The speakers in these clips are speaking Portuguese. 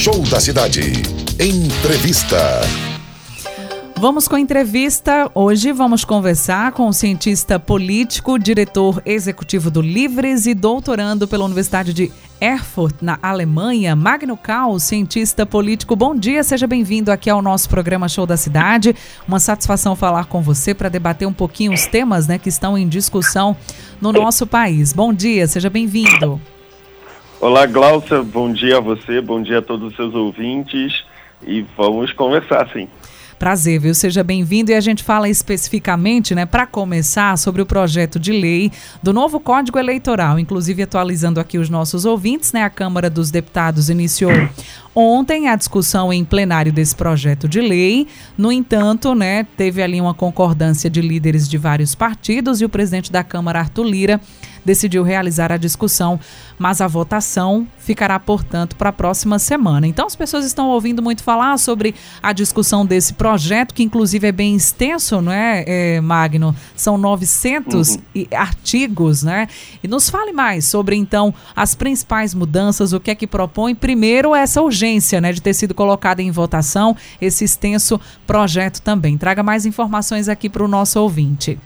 Show da Cidade. Entrevista. Vamos com a entrevista. Hoje vamos conversar com o cientista político, diretor executivo do Livres e doutorando pela Universidade de Erfurt, na Alemanha, Magno Cal, cientista político. Bom dia, seja bem-vindo aqui ao nosso programa Show da Cidade. Uma satisfação falar com você para debater um pouquinho os temas né, que estão em discussão no nosso país. Bom dia, seja bem-vindo. Olá, Glaucia, bom dia a você, bom dia a todos os seus ouvintes e vamos conversar, sim. Prazer, viu? Seja bem-vindo. E a gente fala especificamente, né, para começar, sobre o projeto de lei do novo Código Eleitoral. Inclusive, atualizando aqui os nossos ouvintes, né, a Câmara dos Deputados iniciou ontem a discussão em plenário desse projeto de lei. No entanto, né, teve ali uma concordância de líderes de vários partidos e o presidente da Câmara, Arthur Lira, decidiu realizar a discussão, mas a votação ficará, portanto, para a próxima semana. Então, as pessoas estão ouvindo muito falar sobre a discussão desse projeto, que inclusive é bem extenso, não é, é Magno? São 900 uhum. artigos, né? E nos fale mais sobre, então, as principais mudanças, o que é que propõe. Primeiro, essa urgência, né, de ter sido colocada em votação esse extenso projeto também. Traga mais informações aqui para o nosso ouvinte.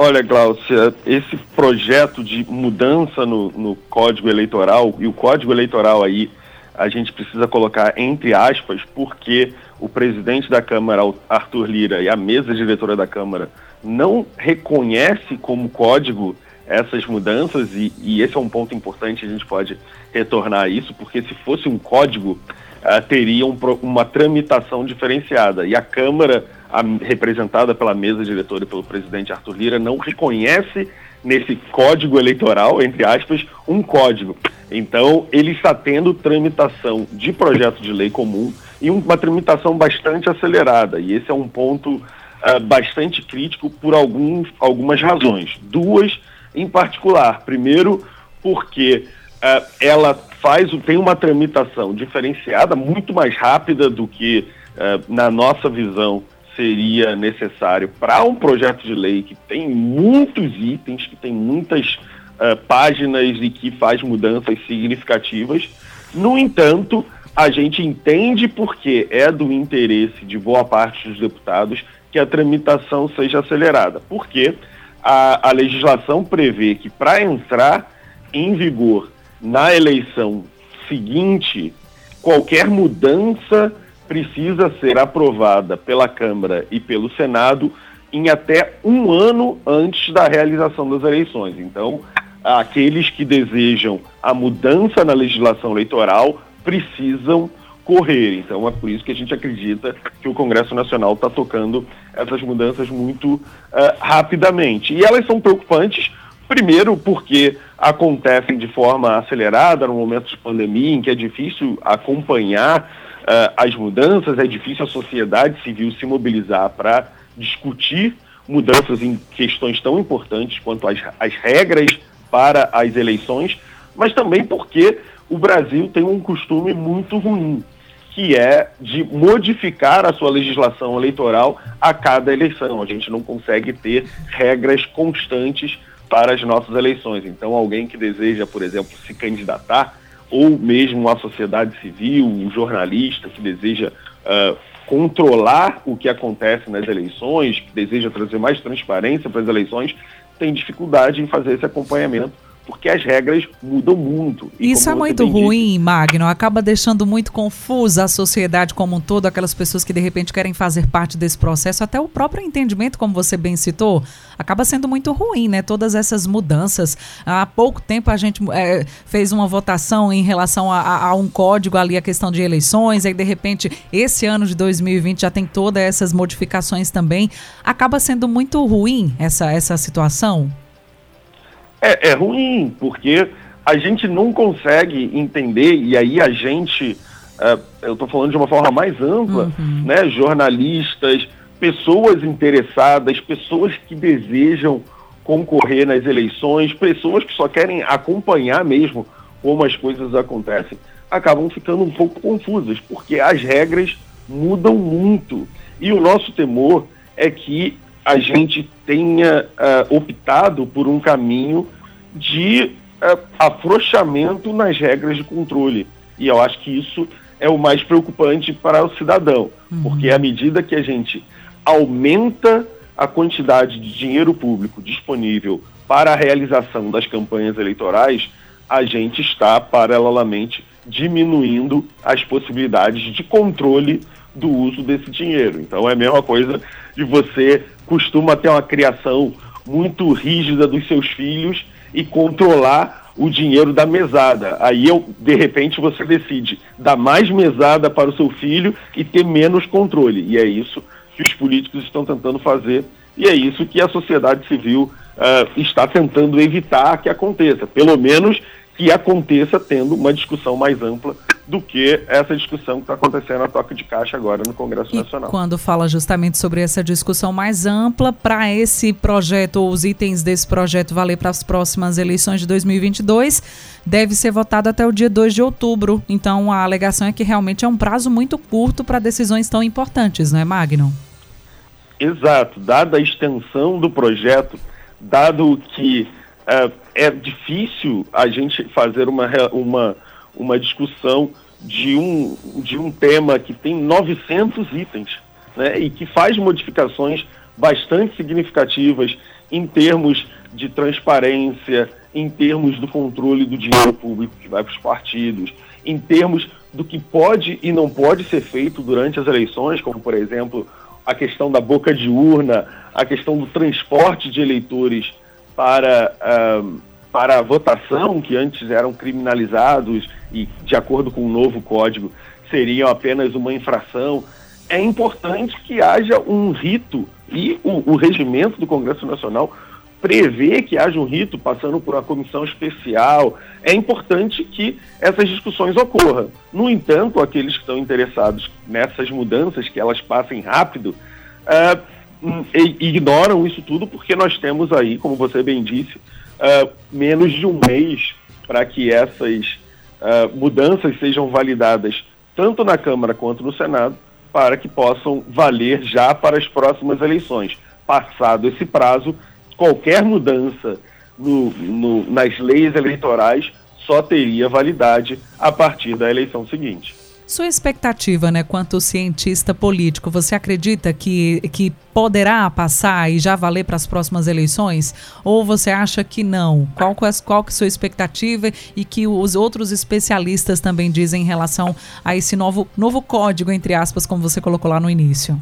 Olha, Glaucia, esse projeto de mudança no, no, Código Eleitoral, e o Código Eleitoral aí a gente precisa colocar entre aspas, porque o presidente da Câmara, Arthur Lira, e a mesa diretora da Câmara não reconhece como código essas mudanças, e, e esse é um ponto importante, a gente pode retornar a isso, porque se fosse um código, uh, teria um, uma tramitação diferenciada, e a Câmara a, representada pela mesa diretora e pelo presidente Arthur Lira, não reconhece nesse código eleitoral, entre aspas, um código. Então, ele está tendo tramitação de projeto de lei comum e uma tramitação bastante acelerada. E esse é um ponto uh, bastante crítico por alguns, algumas razões. Duas em particular. Primeiro, porque uh, ela faz, tem uma tramitação diferenciada, muito mais rápida do que, uh, na nossa visão, seria necessário para um projeto de lei que tem muitos itens, que tem muitas uh, páginas e que faz mudanças significativas. No entanto, a gente entende porque é do interesse de boa parte dos deputados que a tramitação seja acelerada. Porque a, a legislação prevê que para entrar em vigor na eleição seguinte, qualquer mudança precisa ser aprovada pela Câmara e pelo Senado em até um ano antes da realização das eleições. Então, aqueles que desejam a mudança na legislação eleitoral precisam correr. Então, é por isso que a gente acredita que o Congresso Nacional está tocando essas mudanças muito uh, rapidamente. E elas são preocupantes, primeiro, porque acontecem de forma acelerada no momento de pandemia, em que é difícil acompanhar uh, as mudanças, é difícil a sociedade civil se mobilizar para discutir mudanças em questões tão importantes quanto as, as regras para as eleições, mas também porque o Brasil tem um costume muito ruim, que é de modificar a sua legislação eleitoral a cada eleição. A gente não consegue ter regras constantes para as nossas eleições. Então, alguém que deseja, por exemplo, se candidatar, ou mesmo a sociedade civil, um jornalista que deseja uh, controlar o que acontece nas eleições, que deseja trazer mais transparência para as eleições, tem dificuldade em fazer esse acompanhamento porque as regras mudam muito. E Isso é muito ruim, disse, Magno. Acaba deixando muito confusa a sociedade como um todo, aquelas pessoas que de repente querem fazer parte desse processo, até o próprio entendimento, como você bem citou, acaba sendo muito ruim, né? Todas essas mudanças. Há pouco tempo a gente é, fez uma votação em relação a, a, a, um código ali, a questão de eleições, aí de repente esse ano de 2020 já tem todas essas modificações também. Acaba sendo muito ruim essa, essa situação? É, é ruim, porque a gente não consegue entender, e aí a gente, uh, eu estou falando de uma forma mais ampla, uhum. né, jornalistas, pessoas interessadas, pessoas que desejam concorrer nas eleições, pessoas que só querem acompanhar mesmo como as coisas acontecem, acabam ficando um pouco confusas, porque as regras mudam muito. E o nosso temor é que a gente tenha uh, optado por um caminho de uh, afrouxamento nas regras de controle. E eu acho que isso é o mais preocupante para o cidadão, uhum. porque à medida que a gente aumenta a quantidade de dinheiro público disponível para a realização das campanhas eleitorais, a gente está paralelamente diminuindo as possibilidades de controle do uso desse dinheiro. Então é a mesma coisa de você costuma ter uma criação muito rígida dos seus filhos e controlar o dinheiro da mesada. Aí eu, de repente você decide dar mais mesada para o seu filho e ter menos controle. E é isso que os políticos estão tentando fazer e é isso que a sociedade civil uh, está tentando evitar que aconteça. Pelo menos que aconteça tendo uma discussão mais ampla do que essa discussão que está acontecendo a toque de caixa agora no Congresso e Nacional. Quando fala justamente sobre essa discussão mais ampla, para esse projeto, ou os itens desse projeto valer para as próximas eleições de 2022, deve ser votado até o dia 2 de outubro. Então a alegação é que realmente é um prazo muito curto para decisões tão importantes, não é, Magno? Exato. Dada a extensão do projeto, dado que é, é difícil a gente fazer uma, uma, uma discussão de um, de um tema que tem 900 itens né, e que faz modificações bastante significativas em termos de transparência, em termos do controle do dinheiro público que vai para os partidos, em termos do que pode e não pode ser feito durante as eleições, como, por exemplo, a questão da boca de urna, a questão do transporte de eleitores para, uh, para a votação, que antes eram criminalizados e, de acordo com o novo código, seriam apenas uma infração. É importante que haja um rito e o, o regimento do Congresso Nacional prevê que haja um rito passando por uma comissão especial. É importante que essas discussões ocorram. No entanto, aqueles que estão interessados nessas mudanças, que elas passem rápido, uh, ignoram isso tudo porque nós temos aí, como você bem disse, uh, menos de um mês para que essas uh, mudanças sejam validadas tanto na Câmara quanto no Senado, para que possam valer já para as próximas eleições. Passado esse prazo, qualquer mudança no, no, nas leis eleitorais só teria validade a partir da eleição seguinte. Sua expectativa, né, quanto cientista político, você acredita que, que poderá passar e já valer para as próximas eleições? Ou você acha que não? Qual, qual que é a sua expectativa e que os outros especialistas também dizem em relação a esse novo, novo código, entre aspas, como você colocou lá no início?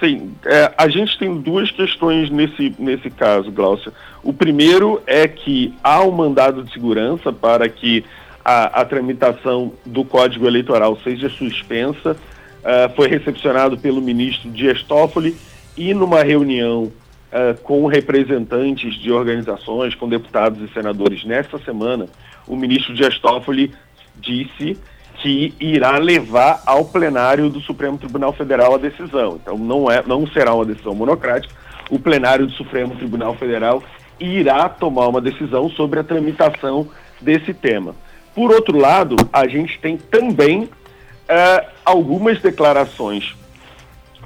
Sim, é, a gente tem duas questões nesse, nesse caso, Glaucia. O primeiro é que há um mandado de segurança para que a, a tramitação do Código Eleitoral seja suspensa. Uh, foi recepcionado pelo ministro Dias Toffoli e numa reunião uh, com representantes de organizações, com deputados e senadores nesta semana, o ministro Dias Toffoli disse que irá levar ao plenário do Supremo Tribunal Federal a decisão. Então não, é, não será uma decisão monocrática. O plenário do Supremo Tribunal Federal irá tomar uma decisão sobre a tramitação desse tema. Por outro lado, a gente tem também uh, algumas declarações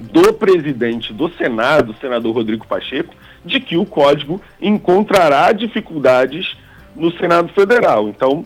do presidente do Senado, senador Rodrigo Pacheco, de que o código encontrará dificuldades no Senado Federal. Então,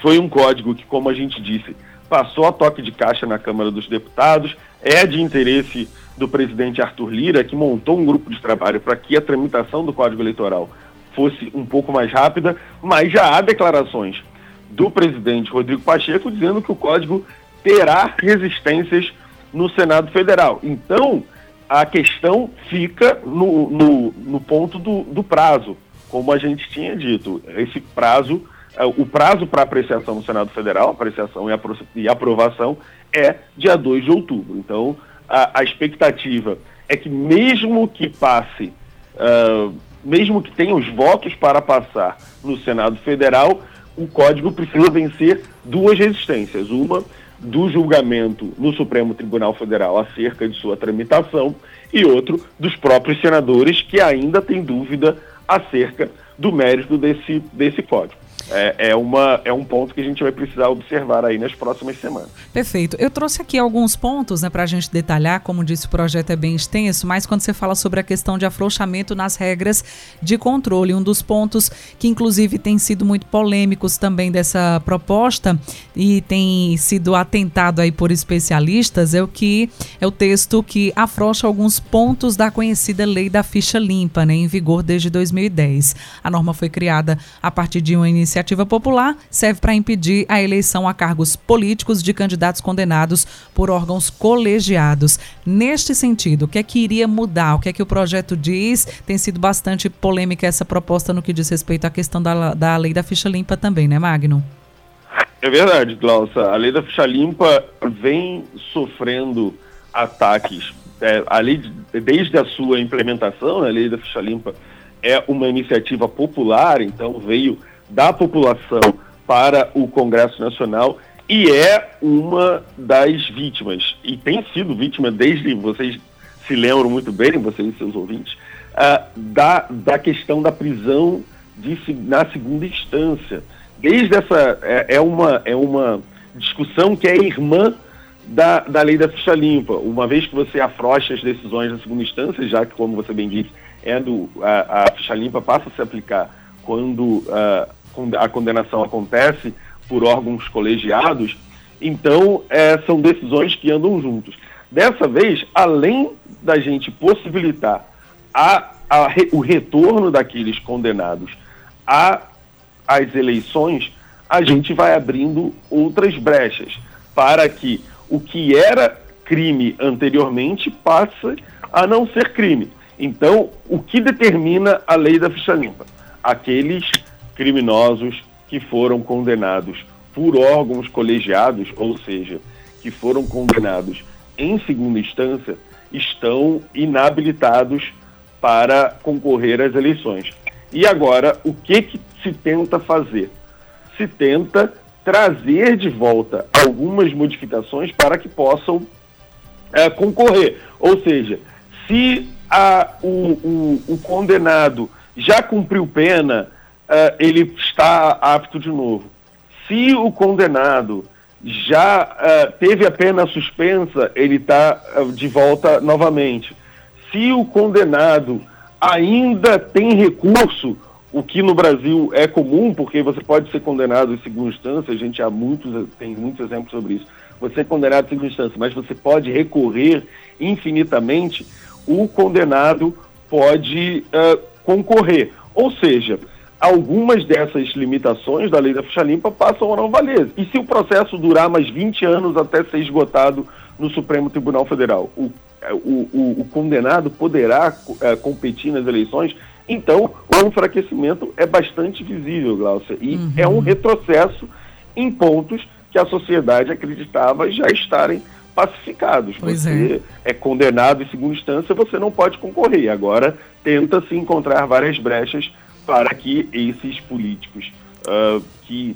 foi um código que, como a gente disse, passou a toque de caixa na Câmara dos Deputados, é de interesse do presidente Arthur Lira, que montou um grupo de trabalho para que a tramitação do Código Eleitoral fosse um pouco mais rápida, mas já há declarações do presidente Rodrigo Pacheco dizendo que o código terá resistências no Senado Federal. Então, a questão fica no, no, no ponto do, do, prazo, como a gente tinha dito. Esse prazo, é, o prazo para apreciação no Senado Federal, apreciação e, e aprovação, é dia 2 de outubro. Então, a, a expectativa é que mesmo que passe uh, mesmo que tenha os votos para passar no Senado Federal, o código precisa vencer duas resistências. Uma do julgamento no Supremo Tribunal Federal acerca de sua tramitação e outro dos próprios senadores que ainda têm dúvida acerca do mérito desse, desse código é, é, uma, é um ponto que a gente vai precisar observar aí nas próximas semanas. Perfeito. Eu trouxe aqui alguns pontos né, para a gente detalhar, como disse, o projeto é bem extenso, mas quando você fala sobre a questão de afrouxamento nas regras de controle, um dos pontos que inclusive tem sido muito polêmicos também dessa proposta e tem sido atentado aí por especialistas é o que é o texto que afrouxa alguns pontos da conhecida lei da ficha limpa, né, em vigor desde 2010. A norma foi criada a partir de uma iniciativa iniciativa popular serve para impedir a eleição a cargos políticos de candidatos condenados por órgãos colegiados. Neste sentido, o que é que iria mudar? O que é que o projeto diz? Tem sido bastante polêmica essa proposta no que diz respeito à questão da, da lei da ficha limpa também, né, Magno? É verdade, Glaucia. A lei da ficha limpa vem sofrendo ataques. É, a lei, desde a sua implementação, a lei da ficha limpa é uma iniciativa popular, então veio da população para o Congresso Nacional e é uma das vítimas, e tem sido vítima desde, vocês se lembram muito bem, vocês e seus ouvintes, uh, da, da questão da prisão de, na segunda instância. Desde essa, é, é, uma, é uma discussão que é irmã da, da lei da ficha limpa, uma vez que você afrocha as decisões da segunda instância, já que, como você bem disse, é do, a, a ficha limpa passa a se aplicar quando uh, a condenação acontece por órgãos colegiados, então é, são decisões que andam juntos. Dessa vez, além da gente possibilitar a, a, o retorno daqueles condenados às eleições, a gente vai abrindo outras brechas para que o que era crime anteriormente passe a não ser crime. Então, o que determina a lei da ficha limpa? Aqueles criminosos que foram condenados por órgãos colegiados, ou seja, que foram condenados em segunda instância, estão inabilitados para concorrer às eleições. E agora, o que, que se tenta fazer? Se tenta trazer de volta algumas modificações para que possam é, concorrer. Ou seja, se a, o, o, o condenado já cumpriu pena, uh, ele está apto de novo. Se o condenado já uh, teve a pena suspensa, ele está uh, de volta novamente. Se o condenado ainda tem recurso, o que no Brasil é comum, porque você pode ser condenado em segunda instância, a gente há muitos, tem muitos exemplos sobre isso. Você é condenado em segunda instância, mas você pode recorrer infinitamente, o condenado pode uh, concorrer. Ou seja, algumas dessas limitações da lei da ficha limpa passam a não valer. E se o processo durar mais 20 anos até ser esgotado no Supremo Tribunal Federal, o, é, o, o, o condenado poderá é, competir nas eleições? Então, o enfraquecimento é bastante visível, Glaucia, e uhum. é um retrocesso em pontos que a sociedade acreditava já estarem pacificados. Pois você é. é condenado em segunda instância, você não pode concorrer. Agora, tenta-se encontrar várias brechas para que esses políticos uh, que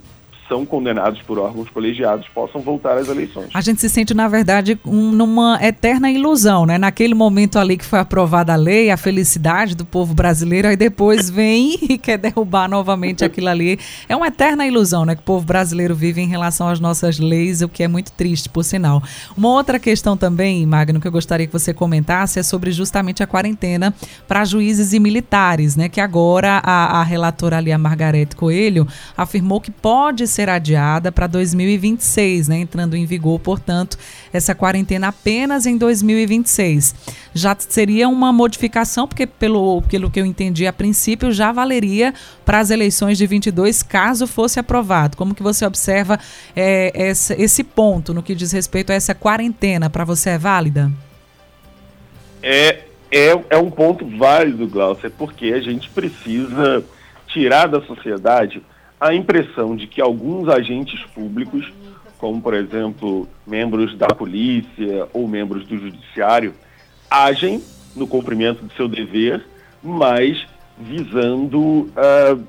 são condenados por órgãos colegiados possam voltar às eleições. A gente se sente, na verdade, um, numa eterna ilusão, né? Naquele momento ali que foi aprovada a lei, a felicidade do povo brasileiro, aí depois vem e quer derrubar novamente aquilo ali. É uma eterna ilusão, né? Que o povo brasileiro vive em relação às nossas leis, o que é muito triste, por sinal. Uma outra questão também, Magno, que eu gostaria que você comentasse é sobre justamente a quarentena para juízes e militares, né? Que agora a, a relatora ali, a Margarete Coelho, afirmou que pode ser ser adiada para 2026, né? Entrando em vigor, portanto, essa quarentena apenas em 2026. Já seria uma modificação, porque pelo, pelo que eu entendi a princípio, já valeria para as eleições de 22, caso fosse aprovado. Como que você observa é, esse, esse ponto no que diz respeito a essa quarentena? Para você é válida? É, é, é um ponto válido, Glaucia, porque a gente precisa tirar da sociedade a impressão de que alguns agentes públicos, como por exemplo membros da polícia ou membros do judiciário, agem no cumprimento de seu dever, mas visando uh,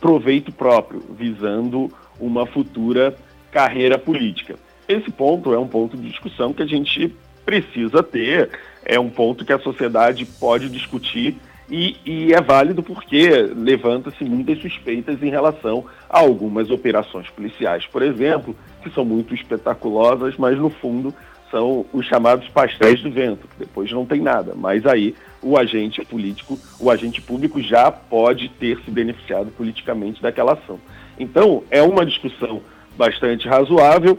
proveito próprio, visando uma futura carreira política. Esse ponto é um ponto de discussão que a gente precisa ter, é um ponto que a sociedade pode discutir e, e é válido porque levanta-se muitas suspeitas em relação a algumas operações policiais, por exemplo, que são muito espetaculosas, mas no fundo são os chamados pastéis do vento, que depois não tem nada, mas aí o agente político, o agente público já pode ter se beneficiado politicamente daquela ação. Então, é uma discussão bastante razoável.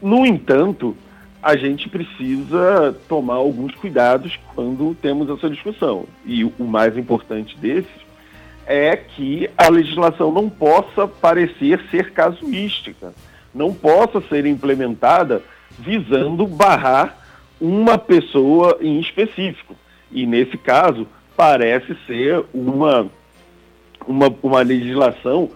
No entanto, a gente precisa tomar alguns cuidados quando temos essa discussão. E o mais importante desses é que a legislação não possa parecer ser casuística, não possa ser implementada visando barrar uma pessoa em específico. E nesse caso, parece ser uma, uma, uma legislação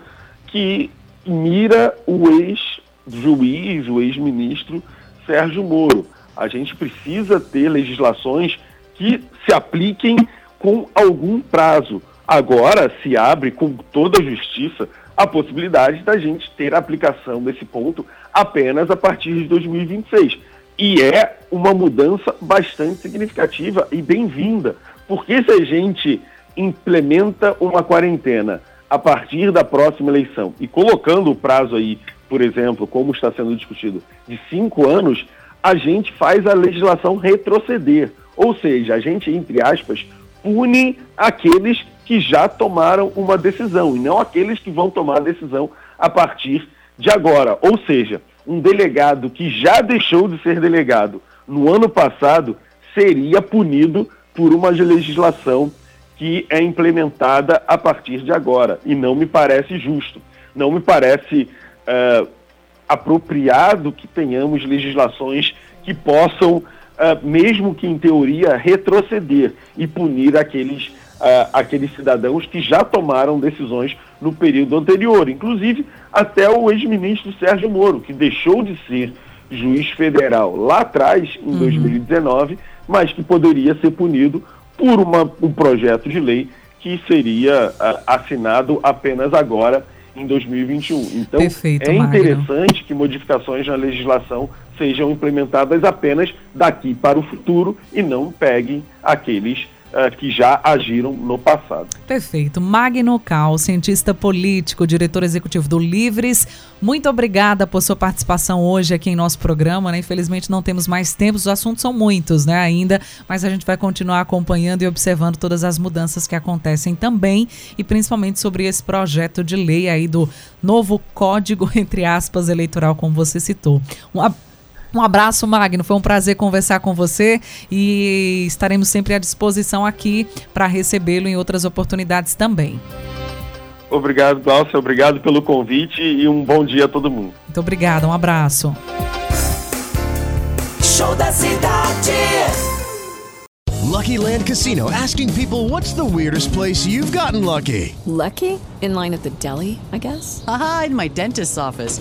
que mira o ex-juiz, o ex-ministro Sérgio Moro. A gente precisa ter legislações que se apliquem com algum prazo. Agora se abre com toda a justiça a possibilidade da gente ter a aplicação desse ponto apenas a partir de 2026. E é uma mudança bastante significativa e bem-vinda, porque se a gente implementa uma quarentena a partir da próxima eleição e colocando o prazo aí, por exemplo, como está sendo discutido, de cinco anos, a gente faz a legislação retroceder. Ou seja, a gente, entre aspas, pune aqueles que já tomaram uma decisão e não aqueles que vão tomar a decisão a partir de agora. Ou seja, um delegado que já deixou de ser delegado no ano passado seria punido por uma legislação que é implementada a partir de agora. E não me parece justo. Não me parece uh, apropriado que tenhamos legislações que possam, uh, mesmo que em teoria, retroceder e punir aqueles uh, aqueles cidadãos que já tomaram decisões no período anterior, inclusive até o ex-ministro Sérgio Moro, que deixou de ser juiz federal lá atrás, em uhum. 2019, mas que poderia ser punido por uma, um projeto de lei que seria uh, assinado apenas agora, em 2021. Então, Perfeito, é interessante que modificações na legislação sejam implementadas apenas daqui para o futuro e não peguem aqueles que já agiram no passado. Perfeito. Magno Cal, cientista político, diretor executivo do Livres, muito obrigada por sua participação hoje aqui em nosso programa. Né? Infelizmente não temos mais tempo, os assuntos são muitos né, ainda, mas a gente vai continuar acompanhando e observando todas as mudanças que acontecem também e principalmente sobre esse projeto de lei aí do novo Código, entre aspas, eleitoral, como você citou. Um um abraço, Magno. Foi um prazer conversar com você e estaremos sempre à disposição aqui para recebê-lo em outras oportunidades também. Obrigado, Glaucia. Obrigado pelo convite e um bom dia a todo mundo. Muito obrigada. Um abraço. Show da cidade. Lucky Land Casino asking people what's the weirdest place you've gotten lucky? Lucky? In line at the deli, I guess. Aha, in my dentist's office.